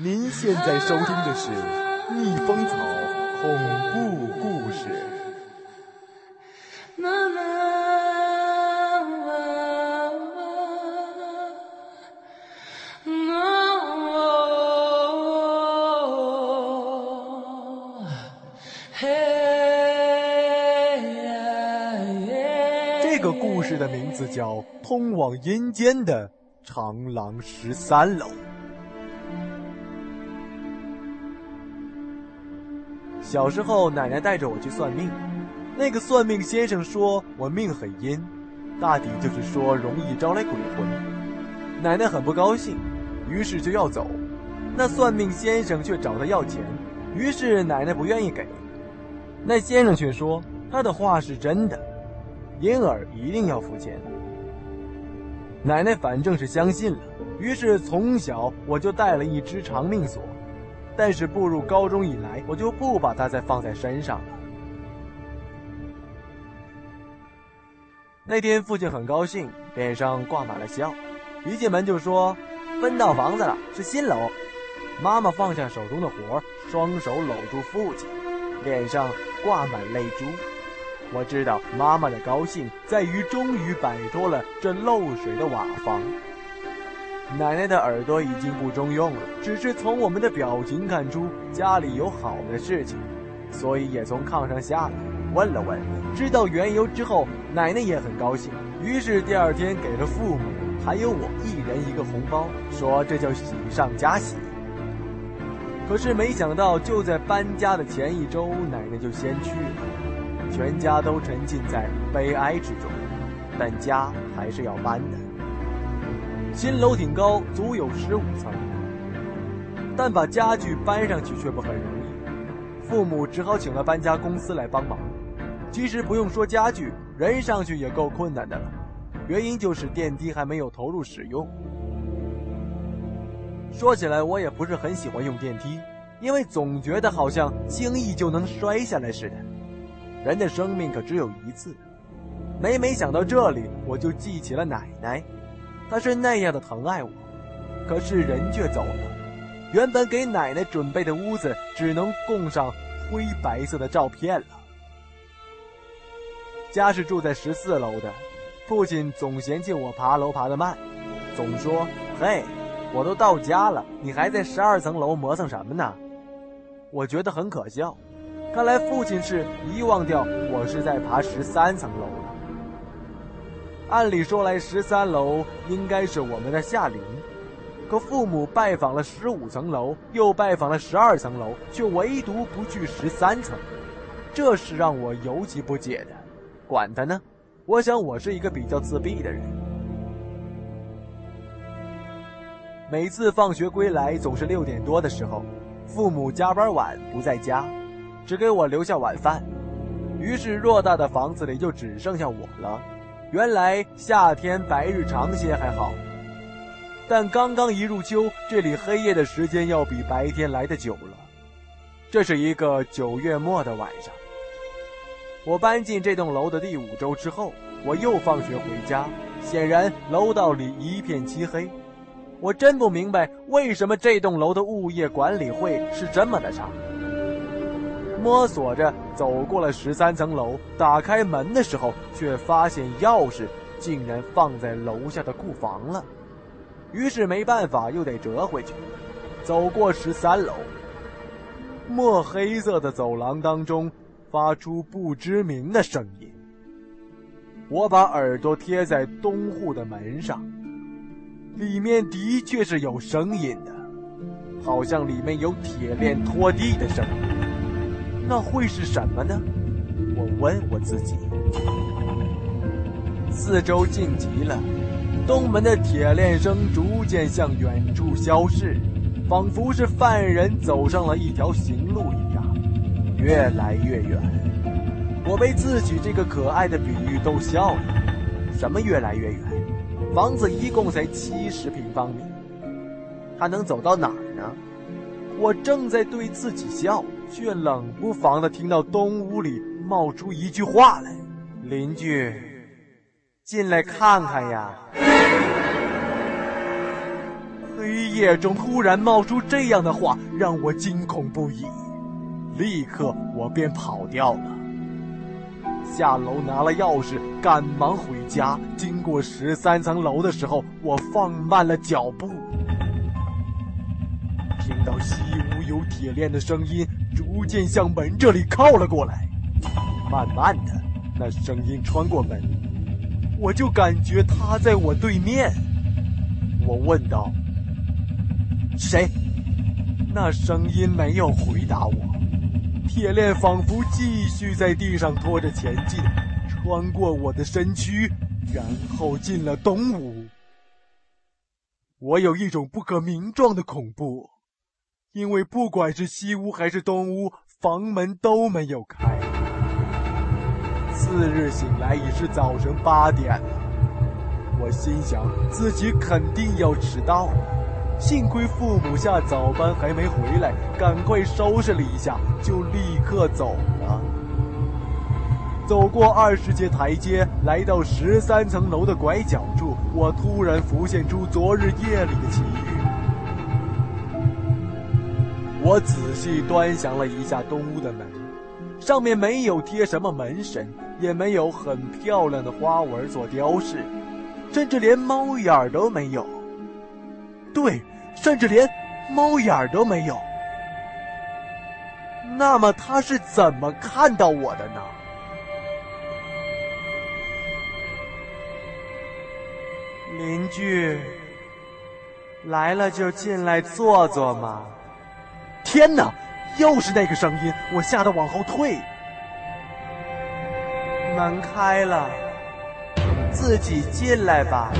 您现在收听的是《逆风草恐怖故事》。这个故事的名字叫《通往阴间的长廊十三楼》。小时候，奶奶带着我去算命。那个算命先生说我命很阴，大抵就是说容易招来鬼魂。奶奶很不高兴，于是就要走。那算命先生却找他要钱，于是奶奶不愿意给。那先生却说他的话是真的，因而一定要付钱。奶奶反正是相信了，于是从小我就带了一只长命锁。但是步入高中以来，我就不把它再放在身上了。那天父亲很高兴，脸上挂满了笑，一进门就说：“分到房子了，是新楼。”妈妈放下手中的活，双手搂住父亲，脸上挂满泪珠。我知道妈妈的高兴在于终于摆脱了这漏水的瓦房。奶奶的耳朵已经不中用了，只是从我们的表情看出家里有好的事情，所以也从炕上下来，问了问，知道缘由之后，奶奶也很高兴，于是第二天给了父母还有我一人一个红包，说这叫喜上加喜。可是没想到，就在搬家的前一周，奶奶就先去了，全家都沉浸在悲哀之中，但家还是要搬的。新楼挺高，足有十五层，但把家具搬上去却不很容易。父母只好请了搬家公司来帮忙。其实不用说家具，人上去也够困难的了。原因就是电梯还没有投入使用。说起来，我也不是很喜欢用电梯，因为总觉得好像轻易就能摔下来似的。人的生命可只有一次。每每想到这里，我就记起了奶奶。他是那样的疼爱我，可是人却走了。原本给奶奶准备的屋子，只能供上灰白色的照片了。家是住在十四楼的，父亲总嫌弃我爬楼爬得慢，总说：“嘿，我都到家了，你还在十二层楼磨蹭什么呢？”我觉得很可笑，看来父亲是遗忘掉我是在爬十三层楼。按理说来，十三楼应该是我们的下邻，可父母拜访了十五层楼，又拜访了十二层楼，却唯独不去十三层，这是让我尤其不解的。管他呢，我想我是一个比较自闭的人。每次放学归来，总是六点多的时候，父母加班晚不在家，只给我留下晚饭，于是偌大的房子里就只剩下我了。原来夏天白日长些还好，但刚刚一入秋，这里黑夜的时间要比白天来的久了。这是一个九月末的晚上，我搬进这栋楼的第五周之后，我又放学回家，显然楼道里一片漆黑。我真不明白为什么这栋楼的物业管理会是这么的差。摸索着走过了十三层楼，打开门的时候，却发现钥匙竟然放在楼下的库房了。于是没办法，又得折回去。走过十三楼，墨黑色的走廊当中发出不知名的声音。我把耳朵贴在东户的门上，里面的确是有声音的，好像里面有铁链拖地的声音。那会是什么呢？我问我自己。四周静极了，东门的铁链声逐渐向远处消逝，仿佛是犯人走上了一条行路一样，越来越远。我被自己这个可爱的比喻逗笑了。什么越来越远？房子一共才七十平方米，他能走到哪儿呢？我正在对自己笑。却冷不防的听到东屋里冒出一句话来：“邻居，进来看看呀。”黑夜中突然冒出这样的话，让我惊恐不已。立刻，我便跑掉了。下楼拿了钥匙，赶忙回家。经过十三层楼的时候，我放慢了脚步，听到西屋有铁链的声音逐渐向门这里靠了过来。慢慢的，那声音穿过门，我就感觉他在我对面。我问道：“谁？”那声音没有回答我。铁链仿佛继续在地上拖着前进，穿过我的身躯，然后进了东屋。我有一种不可名状的恐怖，因为不管是西屋还是东屋，房门都没有开。次日醒来已是早晨八点，我心想自己肯定要迟到。幸亏父母下早班还没回来，赶快收拾了一下，就立刻走了。走过二十阶台阶，来到十三层楼的拐角处，我突然浮现出昨日夜里的奇我仔细端详了一下东屋的门，上面没有贴什么门神，也没有很漂亮的花纹做雕饰，甚至连猫眼儿都没有。对，甚至连猫眼儿都没有。那么他是怎么看到我的呢？邻居来了就进来坐坐嘛。天哪，又是那个声音！我吓得往后退。门开了，自己进来吧。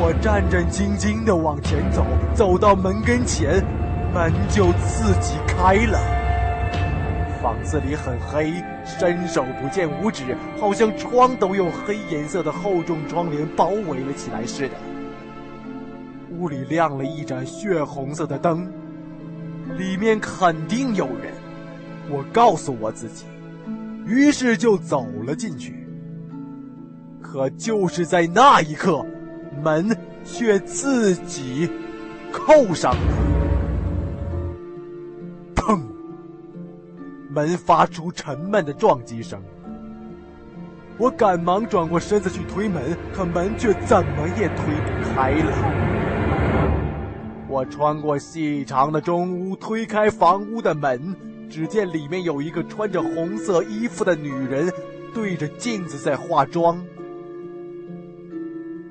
我战战兢兢地往前走，走到门跟前，门就自己开了。房子里很黑，伸手不见五指，好像窗都用黑颜色的厚重窗帘包围了起来似的。屋里亮了一盏血红色的灯，里面肯定有人。我告诉我自己，于是就走了进去。可就是在那一刻。门却自己扣上了，砰！门发出沉闷的撞击声。我赶忙转过身子去推门，可门却怎么也推不开了。我穿过细长的中屋，推开房屋的门，只见里面有一个穿着红色衣服的女人，对着镜子在化妆。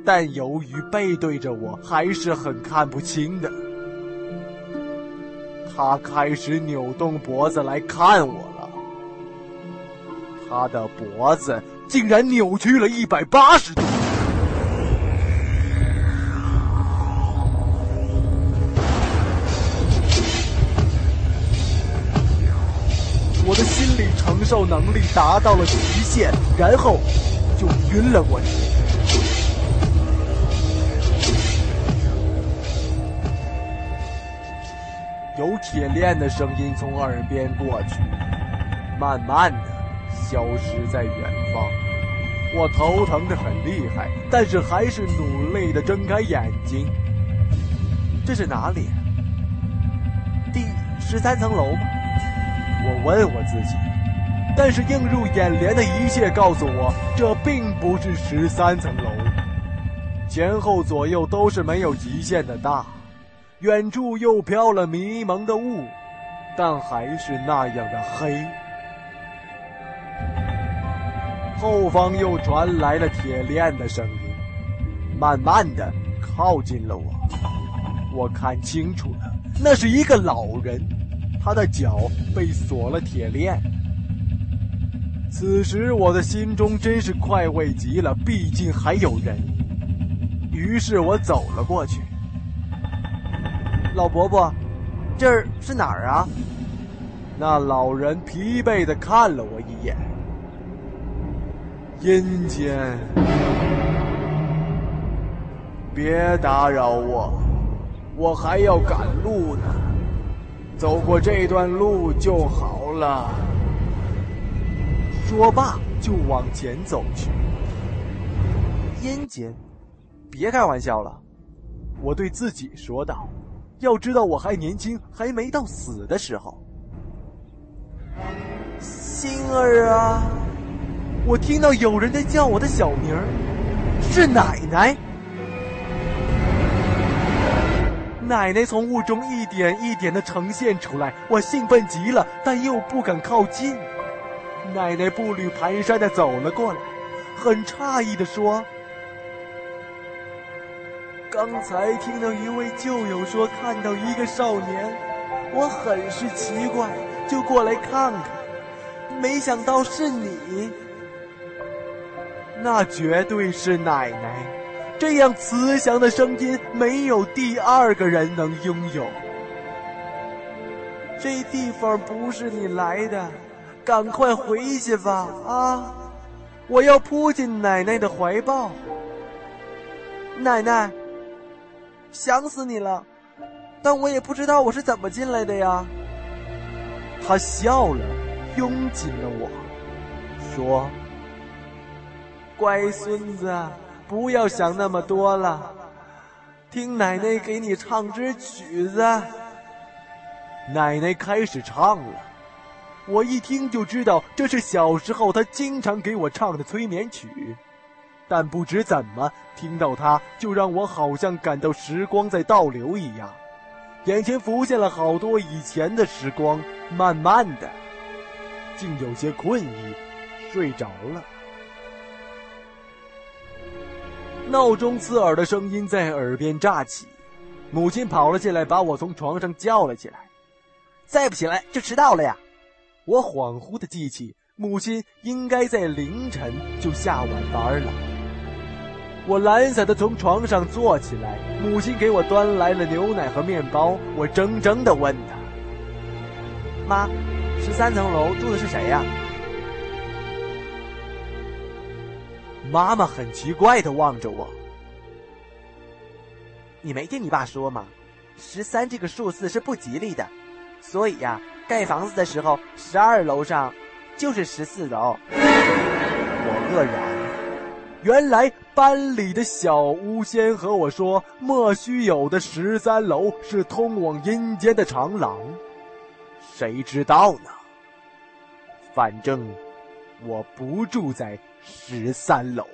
但由于背对着我，还是很看不清的。他开始扭动脖子来看我了，他的脖子竟然扭曲了一百八十度。的心理承受能力达到了极限，然后就晕了过去。有铁链的声音从耳边过去，慢慢的消失在远方。我头疼的很厉害，但是还是努力的睁开眼睛。这是哪里？第十三层楼吗？我问我自己。但是映入眼帘的一切告诉我，这并不是十三层楼。前后左右都是没有极限的大。远处又飘了迷蒙的雾，但还是那样的黑。后方又传来了铁链的声音，慢慢的靠近了我。我看清楚了，那是一个老人，他的脚被锁了铁链。此时我的心中真是快慰极了，毕竟还有人。于是我走了过去。老伯伯，这儿是哪儿啊？那老人疲惫的看了我一眼。阴间，别打扰我，我还要赶路呢。走过这段路就好了。说罢就往前走去。阴间，别开玩笑了。我对自己说道：“要知道我还年轻，还没到死的时候。”星儿啊，我听到有人在叫我的小名儿，是奶奶。奶奶从雾中一点一点的呈现出来，我兴奋极了，但又不敢靠近。奶奶步履蹒跚的走了过来，很诧异的说。刚才听到一位旧友说看到一个少年，我很是奇怪，就过来看看。没想到是你，那绝对是奶奶。这样慈祥的声音，没有第二个人能拥有。这地方不是你来的，赶快回去吧！啊，我要扑进奶奶的怀抱，奶奶。想死你了，但我也不知道我是怎么进来的呀。他笑了，拥紧了我，说：“乖孙子，不要想那么多了，听奶奶给你唱支曲子。”奶奶开始唱了，我一听就知道这是小时候她经常给我唱的催眠曲。但不知怎么听到它，就让我好像感到时光在倒流一样，眼前浮现了好多以前的时光。慢慢的，竟有些困意，睡着了。闹钟刺耳的声音在耳边炸起，母亲跑了进来，把我从床上叫了起来。再不起来就迟到了呀！我恍惚的记起，母亲应该在凌晨就下晚班了。我懒散的从床上坐起来，母亲给我端来了牛奶和面包。我怔怔的问她：“妈，十三层楼住的是谁呀？”妈妈很奇怪的望着我：“你没听你爸说吗？十三这个数字是不吉利的，所以呀，盖房子的时候，十二楼上就是十四楼。”我愕然。原来班里的小巫仙和我说，莫须有的十三楼是通往阴间的长廊，谁知道呢？反正我不住在十三楼。